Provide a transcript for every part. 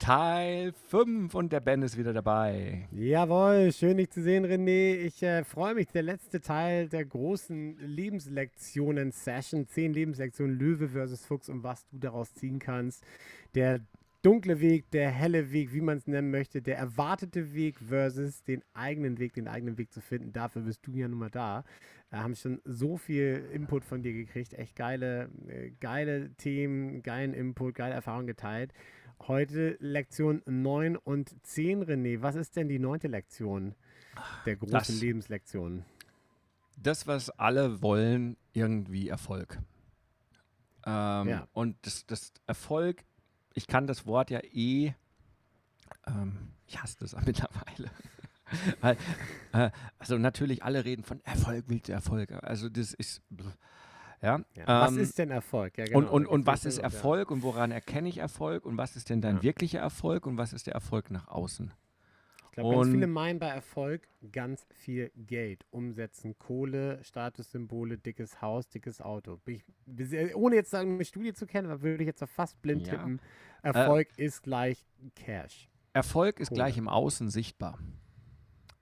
Teil 5 und der Ben ist wieder dabei. Jawohl, schön dich zu sehen, René. Ich äh, freue mich, der letzte Teil der großen Lebenslektionen-Session, 10 Lebenslektionen Löwe versus Fuchs und was du daraus ziehen kannst. Der dunkle Weg, der helle Weg, wie man es nennen möchte, der erwartete Weg versus den eigenen Weg, den eigenen Weg zu finden. Dafür bist du ja nun mal da. Wir haben schon so viel Input von dir gekriegt, echt geile, äh, geile Themen, geilen Input, geile Erfahrungen geteilt. Heute Lektion 9 und 10, René. Was ist denn die neunte Lektion der großen das, Lebenslektion? Das, was alle wollen, irgendwie Erfolg. Ähm, ja. Und das, das, Erfolg, ich kann das Wort ja eh, ähm, ich hasse das mittlerweile. Weil, äh, also natürlich alle reden von Erfolg, willst du Erfolg. Also das ist, ja, ja was ähm, ist denn Erfolg? Ja, genau. Und, und, und was ist Erfolg und woran erkenne ich Erfolg und was ist denn dein ja. wirklicher Erfolg und was ist der Erfolg nach außen? Ich glaube, ganz viele meinen bei Erfolg ganz viel Geld, umsetzen, Kohle, Statussymbole, dickes Haus, dickes Auto. Ich, ohne jetzt sagen, eine Studie zu kennen, würde ich jetzt fast blind ja. tippen. Erfolg äh, ist gleich Cash. Erfolg Kohle. ist gleich im Außen sichtbar.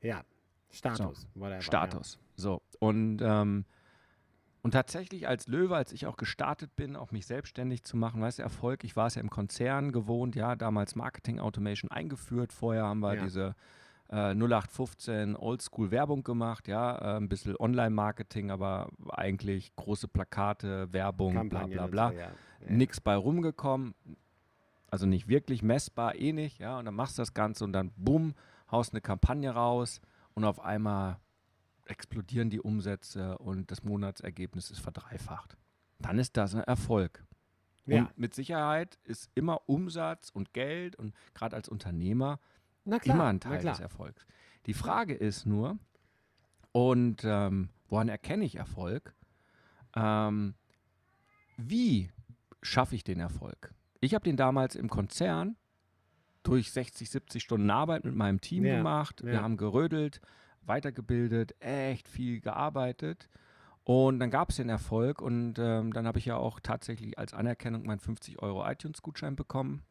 Ja, Status. So. Status. So. Und ähm, und tatsächlich als Löwe, als ich auch gestartet bin, auch mich selbstständig zu machen, weißt du, Erfolg, ich war es ja im Konzern gewohnt, ja, damals Marketing Automation eingeführt. Vorher haben wir ja. diese äh, 0815 Oldschool Werbung gemacht, ja, äh, ein bisschen Online-Marketing, aber eigentlich große Plakate, Werbung, Kampagnen bla bla bla. So, ja. Ja. Nichts bei rumgekommen, also nicht wirklich messbar, eh nicht, ja, und dann machst du das Ganze und dann bumm, haust eine Kampagne raus und auf einmal explodieren die Umsätze und das Monatsergebnis ist verdreifacht. Dann ist das ein Erfolg. Ja. Und mit Sicherheit ist immer Umsatz und Geld und gerade als Unternehmer klar, immer ein Teil des Erfolgs. Die Frage ist nur, und ähm, woran erkenne ich Erfolg? Ähm, wie schaffe ich den Erfolg? Ich habe den damals im Konzern durch 60, 70 Stunden Arbeit mit meinem Team ja, gemacht. Ja. Wir haben gerödelt, weitergebildet, echt viel gearbeitet. Und dann gab es den Erfolg und ähm, dann habe ich ja auch tatsächlich als Anerkennung meinen 50 Euro iTunes-Gutschein bekommen.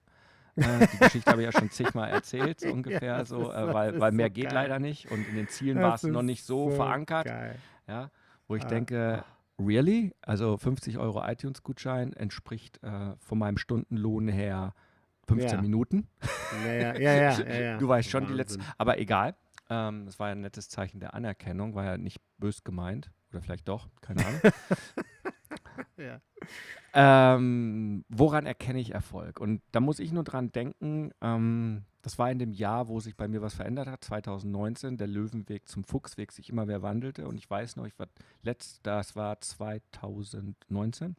Äh, die Geschichte habe ich ja schon zigmal erzählt, so ungefähr, ja, so, äh, weil, weil mehr so geht geil. leider nicht und in den Zielen war es noch nicht so, so verankert. Geil. Ja, wo ich ah. denke, really? Also 50 Euro iTunes-Gutschein entspricht äh, von meinem Stundenlohn her 15 ja. Minuten. Ja, ja, ja, ja, Du weißt schon Wahnsinn. die letzten, aber egal. Ähm, das war ja ein nettes Zeichen der Anerkennung, war ja nicht bös gemeint. Oder vielleicht doch, keine Ahnung. ja. Ähm, woran erkenne ich Erfolg? Und da muss ich nur dran denken, ähm, das war in dem Jahr, wo sich bei mir was verändert hat, 2019, der Löwenweg zum Fuchsweg sich immer mehr wandelte. Und ich weiß noch, ich war letzt, das war 2019,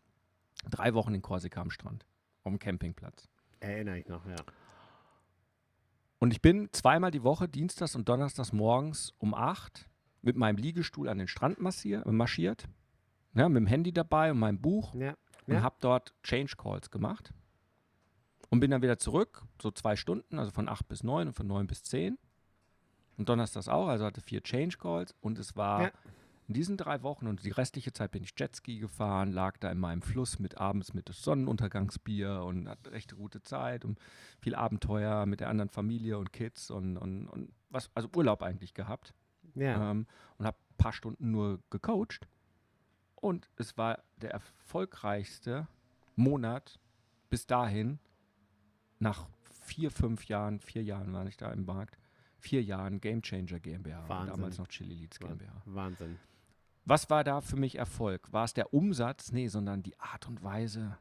drei Wochen in Korsika am Strand, auf dem Campingplatz. Erinnere ich noch, ja. Und ich bin zweimal die Woche, dienstags und donnerstags morgens um acht mit meinem Liegestuhl an den Strand marschiert, ja, mit dem Handy dabei und meinem Buch ja, und ja. habe dort Change Calls gemacht und bin dann wieder zurück, so zwei Stunden, also von acht bis neun und von neun bis zehn und donnerstags auch, also hatte vier Change Calls und es war. In diesen drei Wochen und die restliche Zeit bin ich Jetski gefahren, lag da in meinem Fluss mit abends mit Sonnenuntergangsbier und hatte recht gute Zeit und viel Abenteuer mit der anderen Familie und Kids und, und, und was, also Urlaub eigentlich gehabt. Ja. Ähm, und habe ein paar Stunden nur gecoacht. Und es war der erfolgreichste Monat bis dahin, nach vier, fünf Jahren, vier Jahren war ich da im Markt, vier Jahren Game Changer GmbH, Wahnsinn. damals noch Chili Leads GmbH. Wahnsinn. Was war da für mich Erfolg? War es der Umsatz? Nee, sondern die Art und Weise,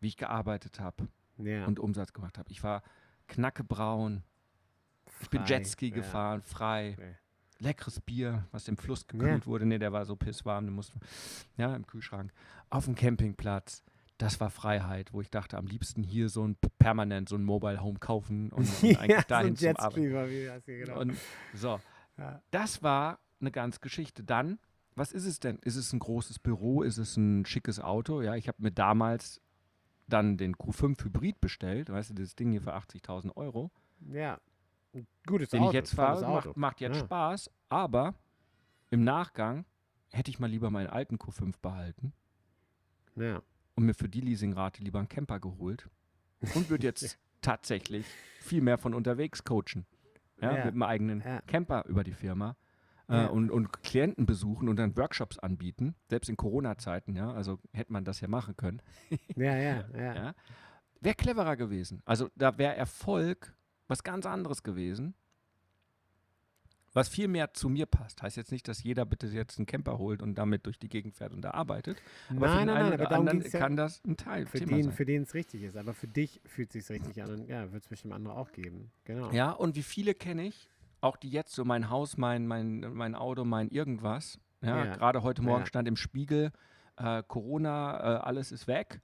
wie ich gearbeitet habe Ja. und Umsatz gemacht habe. Ich war knackebraun, ich bin Frei, Jetski ja. gefahren, frei, Nee. leckeres Bier, was im Fluss gekühlt wurde. Nee, der war so pisswarm, den mussten ja, im Kühlschrank. Auf dem Campingplatz. Das war Freiheit, wo ich dachte, am liebsten hier so ein permanent so ein Mobile Home kaufen und, und eigentlich ja, dahin so zum Arbeiten. Genau. Und so, ja. das war eine ganz Geschichte. Dann, was ist es denn? Ist es ein großes Büro? Ist es ein schickes Auto? Ja, ich habe mir damals dann den Q5 Hybrid bestellt, weißt du, das Ding hier für 80.000 Euro, ja. Ein Gutes den Auto. ich jetzt fahre, macht, macht jetzt Ja. Spaß, aber im Nachgang hätte ich mal lieber meinen alten Q5 behalten Ja. und mir für die Leasingrate lieber einen Camper geholt und würde jetzt tatsächlich viel mehr von unterwegs coachen. Ja, Ja. mit einem eigenen. Camper über die Firma. Äh, Ja. und, und Klienten besuchen und dann Workshops anbieten, selbst in Corona-Zeiten, ja, also hätte man das ja machen können. Ja, ja, ja. Ja. Wäre cleverer gewesen. Also da wäre Erfolg was ganz anderes gewesen, was viel mehr zu mir passt. Heißt jetzt nicht, dass jeder bitte jetzt einen Camper holt und damit durch die Gegend fährt und da arbeitet. Aber für Nein, den nein, einen nein, oder aber anderen ja. kann das ein Teil Für Thema den, sein. für den es richtig ist. Aber für dich fühlt es sich richtig an und ja, wird es bestimmt andere auch geben. Genau. Ja, und wie viele kenne ich, auch die jetzt so mein Haus, mein, mein, mein Auto, mein irgendwas. Ja, Ja. gerade heute Morgen Ja. stand im Spiegel, äh, Corona, äh, alles ist weg.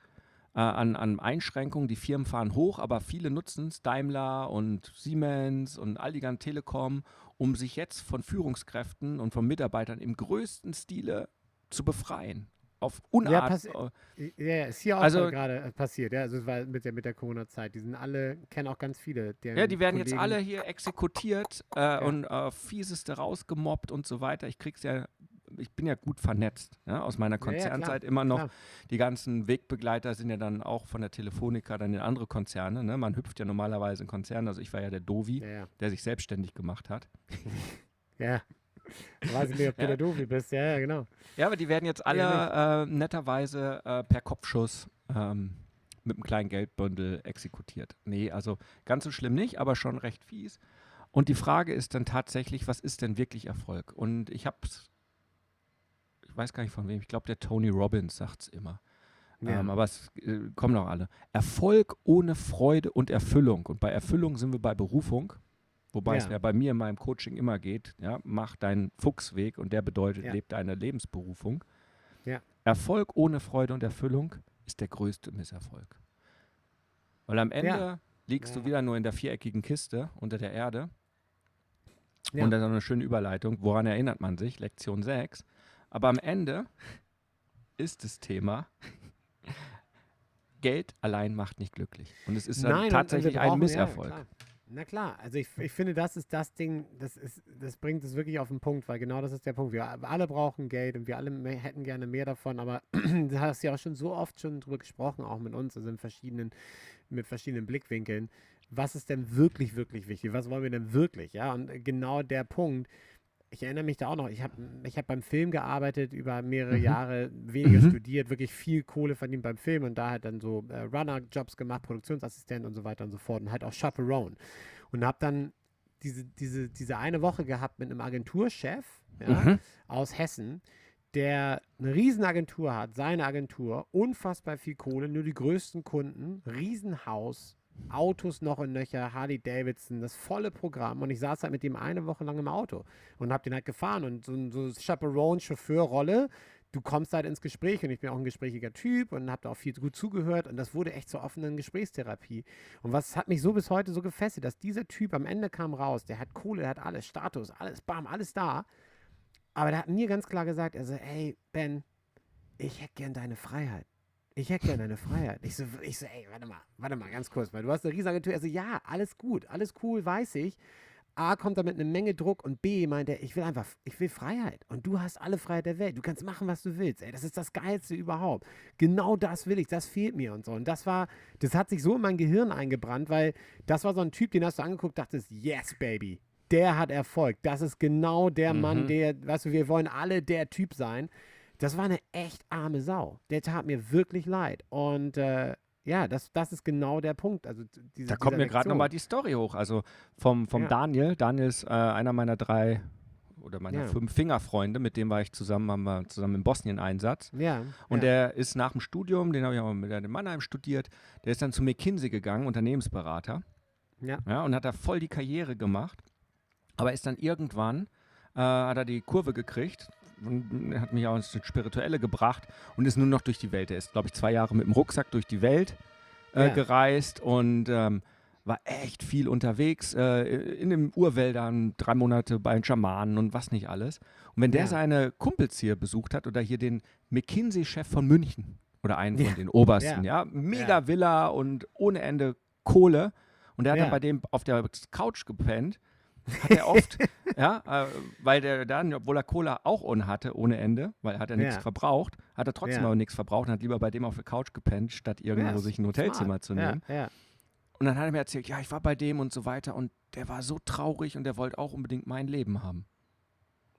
Äh, an, an Einschränkungen, die Firmen fahren hoch, aber viele nutzen es, Daimler und Siemens und all die ganzen Telekom, um sich jetzt von Führungskräften und von Mitarbeitern im größten Stile zu befreien. Auf Unart. äh, Ja, ja, ist hier auch Also- gerade äh, passiert. Ja, also es war mit der, mit der Corona-Zeit. Die sind alle, kennen auch ganz viele. Ja, die werden jetzt Kollegen- alle hier exekutiert äh, und äh, fieseste rausgemobbt und so weiter. Ich krieg's ja, ich bin ja gut vernetzt, ja, aus meiner Ja, ja, Konzernzeit immer noch. klar. Die ganzen Wegbegleiter sind ja dann auch von der Telefonica dann in andere Konzerne. Ne? Man hüpft ja normalerweise in Konzerne. Also ich war ja der Dovi, Ja, ja. der sich selbstständig gemacht hat. ja. Weiß ich nicht, ob du Ja. der Dovi bist. Ja, ja, genau. Ja, aber die werden jetzt alle Ja, äh, netterweise äh, per Kopfschuss ähm, mit einem kleinen Geldbündel exekutiert. Nee, also ganz so schlimm nicht, aber schon recht fies. Und die Frage ist dann tatsächlich, was ist denn wirklich Erfolg? Und ich habe ich weiß gar nicht von wem, ich glaube, der Tony Robbins sagt es immer. Ja. Ähm, aber es äh, kommen noch alle. Erfolg ohne Freude und Erfüllung. Und bei Erfüllung sind wir bei Berufung. Wobei es Ja. ja bei mir in meinem Coaching immer geht, ja, mach deinen Fuchsweg und der bedeutet, Ja. leb deine Lebensberufung. Ja. Erfolg ohne Freude und Erfüllung ist der größte Misserfolg. Weil am Ende liegst Ja. du wieder nur in der viereckigen Kiste unter der Erde. Ja. Und das ist auch eine schöne Überleitung. Woran erinnert man sich? Lektion 6. Aber am Ende ist das Thema, Geld allein macht nicht glücklich. Und es ist dann Nein, tatsächlich ein Misserfolg. Na klar, also ich, ich finde, das ist das Ding, das, ist, das bringt es wirklich auf den Punkt, weil genau das ist der Punkt. Wir alle brauchen Geld und wir alle mehr, hätten gerne mehr davon, aber du hast ja auch schon so oft schon drüber gesprochen, auch mit uns, also in verschiedenen, mit verschiedenen Blickwinkeln. Was ist denn wirklich, wirklich wichtig? Was wollen wir denn wirklich? Ja, und genau der Punkt, ich erinnere mich da auch noch, ich habe ich hab beim Film gearbeitet, über mehrere Mhm. Jahre weniger Mhm. studiert, wirklich viel Kohle verdient beim Film und da halt dann so äh, Runner-Jobs gemacht, Produktionsassistent und so weiter und so fort und halt auch Chaperone. Und habe dann diese, diese, diese eine Woche gehabt mit einem Agenturchef ja, Mhm. aus Hessen, der eine Riesenagentur hat, seine Agentur, unfassbar viel Kohle, nur die größten Kunden, Riesenhaus, Autos noch und nöcher, Harley Davidson, das volle Programm. Und ich saß halt mit dem eine Woche lang im Auto und hab den halt gefahren. Und so, so Chaperone-Chauffeur-Rolle, du kommst halt ins Gespräch und ich bin auch ein gesprächiger Typ und habe da auch viel gut zugehört und das wurde echt zur offenen Gesprächstherapie. Und was hat mich so bis heute so gefesselt, dass dieser Typ am Ende kam raus, der hat Kohle, der hat alles, Status, alles, bam, alles da. Aber der hat mir ganz klar gesagt, also, ey, Ben, ich hätte gern deine Freiheit. Ich hätte gern deine Freiheit. Ich so, ich so, ey, warte mal, warte mal, ganz kurz, weil du hast eine Riesenagentur. Also, ja, alles gut, alles cool, weiß ich. A kommt da mit einer Menge Druck und B meint er, ich will einfach, ich will Freiheit. Und du hast alle Freiheit der Welt. Du kannst machen, was du willst. Ey, das ist das Geilste überhaupt. Genau das will ich, das fehlt mir und so. Und das war, das hat sich so in mein Gehirn eingebrannt, weil das war so ein Typ, den hast du angeguckt, dachtest, yes, baby. Der hat Erfolg. Das ist genau der Mann, Mhm. der, weißt du, wir wollen alle der Typ sein. Das war eine echt arme Sau. Der tat mir wirklich leid. Und äh, ja, das, das ist genau der Punkt. Also diese, Da kommt mir gerade nochmal die Story hoch. Also vom, vom Ja. Daniel. Daniel ist äh, einer meiner drei oder meiner Ja. Fünf-Finger-Freunde, mit dem war ich zusammen, haben wir zusammen im Bosnien-Einsatz. Ja. Und ja. der ist nach dem Studium, den habe ich auch mit in Mannheim studiert, der ist dann zu McKinsey gegangen, Unternehmensberater. Ja. Ja, und hat da voll die Karriere gemacht. Aber ist dann irgendwann, äh, hat er die Kurve gekriegt und hat mich auch ins Spirituelle gebracht und ist nur noch durch die Welt. Er ist, glaube ich, zwei Jahre mit dem Rucksack durch die Welt äh, Ja. gereist und ähm, war echt viel unterwegs, äh, in den Urwäldern, drei Monate bei den Schamanen und was nicht alles. Und wenn der Ja. seine Kumpels hier besucht hat oder hier den McKinsey-Chef von München oder einen von Ja. den Obersten, ja, mega Villa und ohne Ende Kohle. Und der hat dann bei dem auf der Couch gepennt. Hat er oft, ja, äh, weil der dann, obwohl er Cola auch ohne hatte, ohne Ende, weil hat er nichts Ja. verbraucht, hat er trotzdem Ja. aber nichts verbraucht und hat lieber bei dem auf der Couch gepennt, statt irgendwo Ja, sich ein Hotelzimmer smart. zu nehmen. Und dann hat er mir erzählt, ja, ich war bei dem und so weiter und der war so traurig und der wollte auch unbedingt mein Leben haben.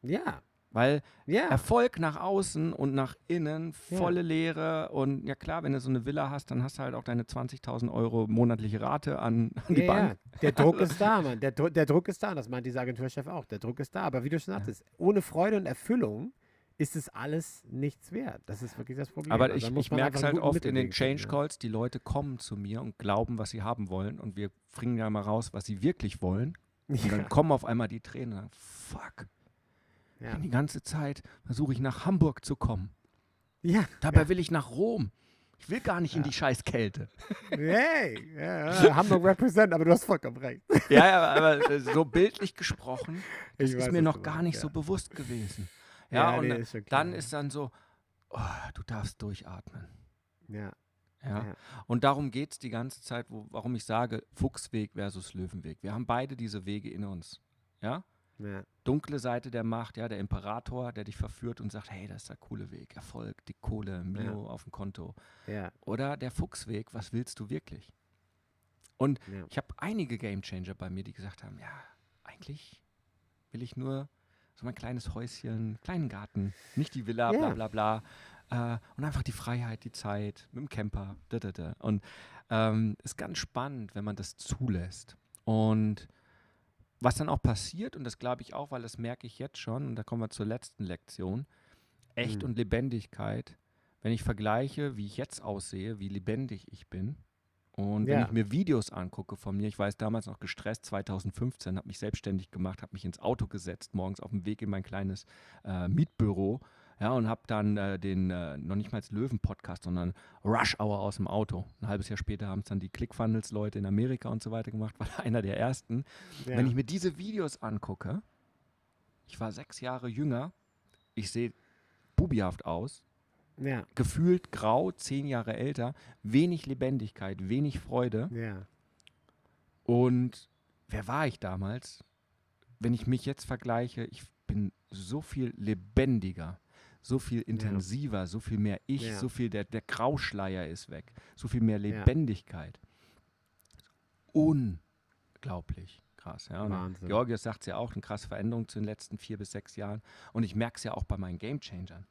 Ja. Weil Ja. Erfolg nach außen und nach innen, Ja. volle Leere und ja klar, wenn du so eine Villa hast, dann hast du halt auch deine 20.000 Euro monatliche Rate an, an die ja, Bank. ja. Der Druck ist da, Mann. Der, der Druck ist da. Das meint dieser Agenturchef auch. Der Druck ist da. Aber wie du schon sagtest, ohne Freude und Erfüllung ist es alles nichts wert. Das ist wirklich das Problem. Aber Also ich, ich merke es halt oft in den Change Calls, die Leute kommen zu mir und glauben, was sie haben wollen und wir bringen ja mal raus, was sie wirklich wollen. Und dann Ja. kommen auf einmal die Tränen. und dann, Fuck, Ja. die ganze Zeit versuche ich nach Hamburg zu kommen. Ja. Dabei will ich nach Rom. Ich will gar nicht in Ja. die scheiß Kälte. Hey, ja, ja, Hamburg represent, aber du hast vollkommen recht. Ja, ja, aber äh, so bildlich gesprochen, das Ich ist weiß, mir noch gar nicht ja. so bewusst gewesen. Ja, und nee, ist dann ja. ist dann so, oh, du darfst durchatmen. Ja. Ja. Ja. Und darum geht es die ganze Zeit, wo, warum ich sage, Fuchsweg versus Löwenweg. Wir haben beide diese Wege in uns. Ja? Ja. Dunkle Seite der Macht, ja, der Imperator, der dich verführt und sagt, hey, das ist der coole Weg, Erfolg, die Kohle, Mio auf dem Konto. Ja. Oder der Fuchsweg, was willst du wirklich? Und Ja. ich habe einige Gamechanger bei mir, die gesagt haben, ja, eigentlich will ich nur so mein kleines Häuschen, kleinen Garten, nicht die Villa, bla Ja. bla bla. Äh, und einfach die Freiheit, die Zeit mit dem Camper. Da, da, da. Und ähm, ist ganz spannend, wenn man das zulässt. Und was dann auch passiert, und das glaube ich auch, weil das merke ich jetzt schon, und da kommen wir zur letzten Lektion, Echt Mhm. und Lebendigkeit, wenn ich vergleiche, wie ich jetzt aussehe, wie lebendig ich bin. Und wenn Ja. ich mir Videos angucke von mir, ich weiß damals noch gestresst, 2015, habe mich selbstständig gemacht, habe mich ins Auto gesetzt, morgens auf dem Weg in mein kleines äh, Mietbüro, ja, und habe dann äh, den, äh, noch nicht mal als Löwen-Podcast, sondern Rush Hour aus dem Auto. Ein halbes Jahr später haben es dann die ClickFunnels-Leute in Amerika und so weiter gemacht, war einer der ersten. Ja. Wenn ich mir diese Videos angucke, ich war sechs Jahre jünger, ich sehe bubihaft aus, ja. gefühlt grau, zehn Jahre älter, wenig Lebendigkeit, wenig Freude. Ja. Und wer war ich damals? Wenn ich mich jetzt vergleiche, ich bin so viel lebendiger, so viel intensiver, so viel mehr ich, Ja. so viel, der, der Grauschleier ist weg, so viel mehr Lebendigkeit. Unglaublich krass. Ja. Wahnsinn. Georgios sagt es ja auch, eine krasse Veränderung zu den letzten vier bis sechs Jahren. Und ich merke es ja auch bei meinen Gamechangern.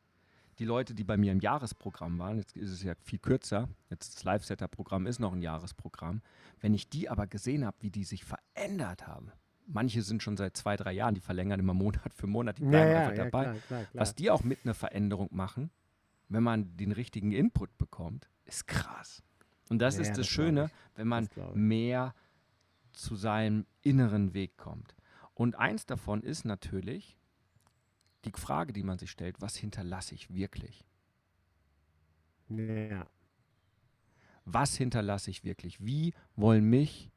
Die Leute, die bei mir im Jahresprogramm waren, jetzt ist es ja viel kürzer, jetzt das Live-Setter-Programm ist noch ein Jahresprogramm, wenn ich die aber gesehen habe, wie die sich verändert haben, manche sind schon seit zwei, drei Jahren, die verlängern immer Monat für Monat, die bleiben ja, einfach ja, dabei. klar, klar, klar. Was die auch mit einer Veränderung machen, wenn man den richtigen Input bekommt, ist krass. Und das Ja, ist das, das Schöne, wenn man mehr zu seinem inneren Weg kommt. Und eins davon ist natürlich die Frage, die man sich stellt, was hinterlasse ich wirklich? Ja. Was hinterlasse ich wirklich? Wie wollen mich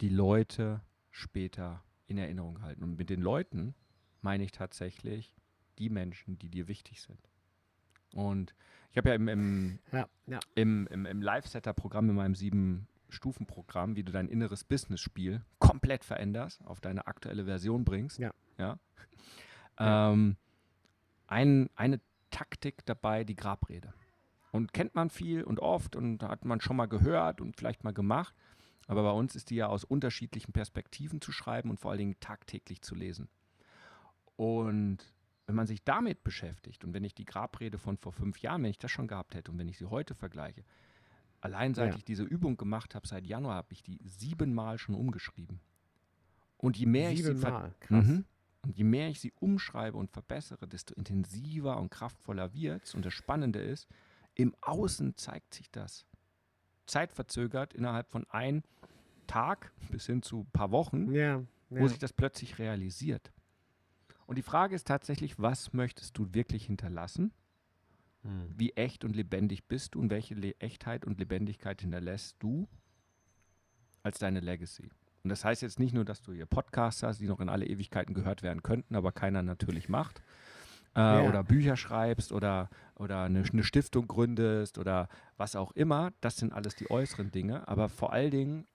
die Leute später in Erinnerung halten? Und mit den Leuten meine ich tatsächlich die Menschen, die dir wichtig sind. Und ich habe ja im, im, Ja. Ja. im, im, im Live-Setter-Programm, in meinem sieben-Stufen-Programm, wie du dein inneres Business-Spiel komplett veränderst, auf deine aktuelle Version bringst. Ja. ja? Ähm, ein, eine Taktik dabei, die Grabrede. Und kennt man viel und oft und hat man schon mal gehört und vielleicht mal gemacht. Aber bei uns ist die ja aus unterschiedlichen Perspektiven zu schreiben und vor allen Dingen tagtäglich zu lesen. Und wenn man sich damit beschäftigt und wenn ich die Grabrede von vor fünf Jahren, wenn ich das schon gehabt hätte und wenn ich sie heute vergleiche, allein seit Ja. ich diese Übung gemacht habe, seit Januar, habe ich die siebenmal schon umgeschrieben. Und je mehr ich sie. Mhm. Und je mehr ich sie umschreibe und verbessere, desto intensiver und kraftvoller wird es. Und das Spannende ist, im Außen zeigt sich das. Zeitverzögert innerhalb von einem Tag bis hin zu ein paar Wochen, Ja. ja. wo sich das plötzlich realisiert. Und die Frage ist tatsächlich, was möchtest du wirklich hinterlassen? Hm. Wie echt und lebendig bist du und welche Le Echtheit und Lebendigkeit hinterlässt du als deine Legacy? Und das heißt jetzt nicht nur, dass du hier Podcasts hast, die noch in alle Ewigkeiten gehört werden könnten, aber keiner natürlich macht. Äh, Ja. Oder Bücher schreibst oder, oder eine, eine Stiftung gründest oder was auch immer. Das sind alles die äußeren Dinge. Aber vor allen Dingen,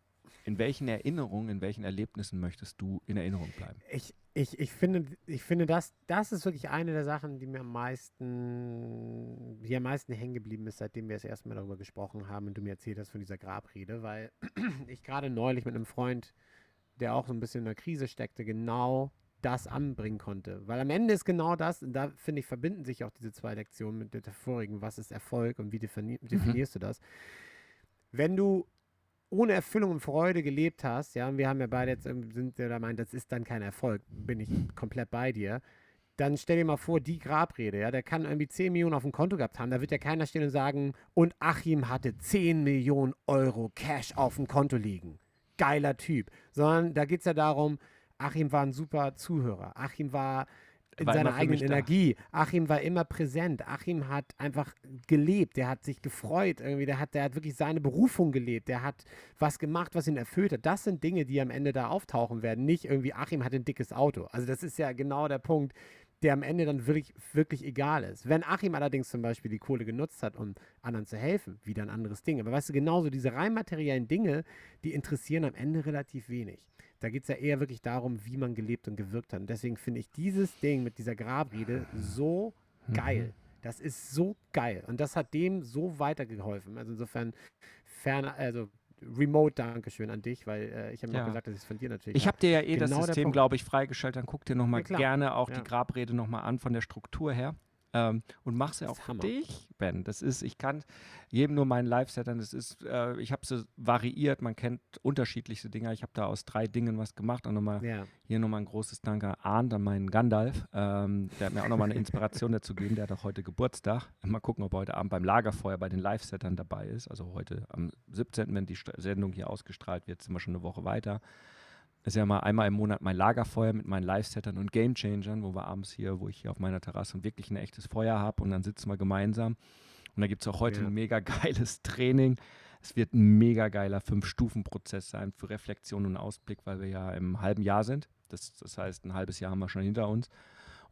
in welchen Erinnerungen, in welchen Erlebnissen möchtest du in Erinnerung bleiben? Ich, ich, ich finde, ich finde das, das ist wirklich eine der Sachen, die mir am meisten, die am meisten hängen geblieben ist, seitdem wir das erste Mal darüber gesprochen haben und du mir erzählt hast von dieser Grabrede, weil ich gerade neulich mit einem Freund, der auch so ein bisschen in der Krise steckte, genau das anbringen konnte. Weil am Ende ist genau das, und da finde ich, verbinden sich auch diese zwei Lektionen mit der vorigen, was ist Erfolg und wie defini definierst du das. Wenn du ohne Erfüllung und Freude gelebt hast, ja, und wir haben ja beide jetzt sind ja der Meinung, das ist dann kein Erfolg, bin ich komplett bei dir. Dann stell dir mal vor, die Grabrede, ja, der kann irgendwie 10 Millionen auf dem Konto gehabt haben. Da wird ja keiner stehen und sagen, und Achim hatte 10 Millionen Euro Cash auf dem Konto liegen. Geiler Typ. Sondern da geht es ja darum, Achim war ein super Zuhörer. Achim war in War seiner eigenen mich da. Energie. Achim war immer präsent. Achim hat einfach gelebt. Der hat sich gefreut irgendwie. Der hat, der hat wirklich seine Berufung gelebt. Der hat was gemacht, was ihn erfüllt hat. Das sind Dinge, die am Ende da auftauchen werden. Nicht irgendwie Achim hat ein dickes Auto. Also das ist ja genau der Punkt, der am Ende dann wirklich, wirklich egal ist. Wenn Achim allerdings zum Beispiel die Kohle genutzt hat, um anderen zu helfen, wieder ein anderes Ding. Aber weißt du, genauso diese rein materiellen Dinge, die interessieren am Ende relativ wenig. Da geht es ja eher wirklich darum, wie man gelebt und gewirkt hat. Und deswegen finde ich dieses Ding mit dieser Grabrede so geil. Das ist so geil. Und das hat dem so weitergeholfen. Also insofern, fern, also remote Dankeschön an dich, weil äh, ich habe Ja. gesagt, dass ich es von dir natürlich Ich habe dir ja eh das Genau der System, glaube ich, freigeschaltet. Dann guck dir nochmal Ja, gerne auch Ja. die Grabrede nochmal an von der Struktur her. Ähm, und mach sie Das auch für dich, Ben. Das ist, ich kann jedem nur meinen Live-Settern, das ist, äh, ich habe sie variiert, man kennt unterschiedlichste Dinge. Ich habe da aus drei Dingen was gemacht und nochmal Ja. hier nochmal ein großes Dank an Arndt, an meinen Gandalf. Ähm, der hat mir auch nochmal eine Inspiration dazu gegeben. Der hat auch heute Geburtstag. Mal gucken, ob er heute Abend beim Lagerfeuer bei den Live-Settern dabei ist. Also heute am 17., wenn die Sendung hier ausgestrahlt wird, sind wir schon eine Woche weiter. Ist ja mal einmal im Monat mein Lagerfeuer mit meinen Live-Settern und Game-Changern, wo wir abends hier, wo ich hier auf meiner Terrasse wirklich ein echtes Feuer habe und dann sitzen wir gemeinsam. Und da gibt es auch heute Ja. ein mega geiles Training. Es wird ein mega geiler Fünf-Stufen-Prozess sein für Reflexion und Ausblick, weil wir ja im halben Jahr sind. Das, das heißt, ein halbes Jahr haben wir schon hinter uns.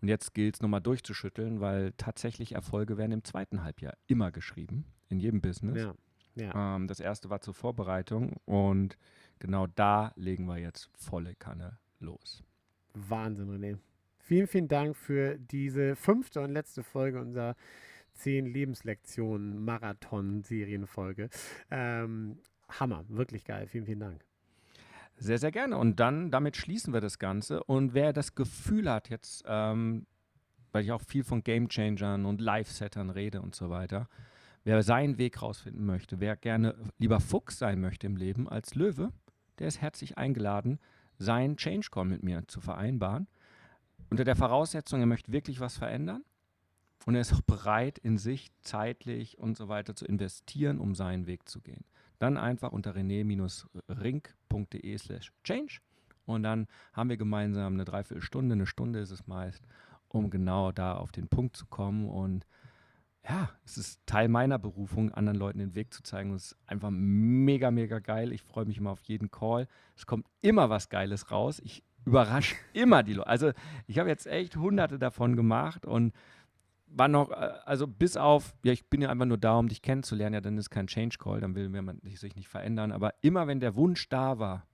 Und jetzt gilt es nochmal durchzuschütteln, weil tatsächlich Erfolge werden im zweiten Halbjahr immer geschrieben, in jedem Business. Ja. Ja. Ähm, das erste war zur Vorbereitung und genau da legen wir jetzt volle Kanne los. Wahnsinn, René. Vielen, vielen Dank für diese fünfte und letzte Folge unserer zehn Lebenslektionen Marathon-Serienfolge. Ähm, Hammer, wirklich geil. Vielen, vielen Dank. Sehr, sehr gerne. Und dann, damit schließen wir das Ganze. Und wer das Gefühl hat, jetzt, ähm, weil ich auch viel von Gamechangern und Live-Settern rede und so weiter, wer seinen Weg rausfinden möchte, wer gerne lieber Fuchs sein möchte im Leben als Löwe, der ist herzlich eingeladen, seinen Change Call mit mir zu vereinbaren. Unter der Voraussetzung, er möchte wirklich was verändern und er ist auch bereit, in sich zeitlich und so weiter zu investieren, um seinen Weg zu gehen. Dann einfach unter rené-rink.de slash change und dann haben wir gemeinsam eine Dreiviertelstunde, eine Stunde ist es meist, um genau da auf den Punkt zu kommen und ja, es ist Teil meiner Berufung, anderen Leuten den Weg zu zeigen. Und es ist einfach mega, mega geil. Ich freue mich immer auf jeden Call. Es kommt immer was Geiles raus. Ich überrasche immer die Leute. Also ich habe jetzt echt hunderte davon gemacht und war noch, äh, also bis auf, ja, ich bin ja einfach nur da, um dich kennenzulernen, ja, dann ist kein Change Call, dann will man sich nicht verändern. Aber immer wenn der Wunsch da war,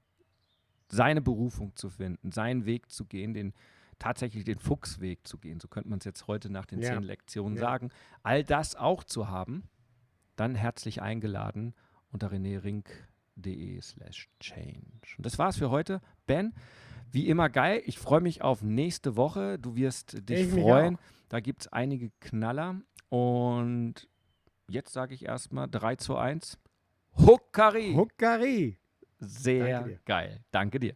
seine Berufung zu finden, seinen Weg zu gehen, den tatsächlich den Fuchsweg zu gehen, so könnte man es jetzt heute nach den Ja. zehn Lektionen Ja. sagen, all das auch zu haben, dann herzlich eingeladen unter renerink.de slash change. Und das war's für heute. Ben, wie immer geil. Ich freue mich auf nächste Woche. Du wirst dich Ich freuen. Da gibt es einige Knaller. Und jetzt sage ich erstmal 3 zu 1. Huckari! Huckari! Sehr Danke geil. Danke dir.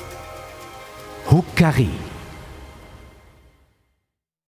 Huckari.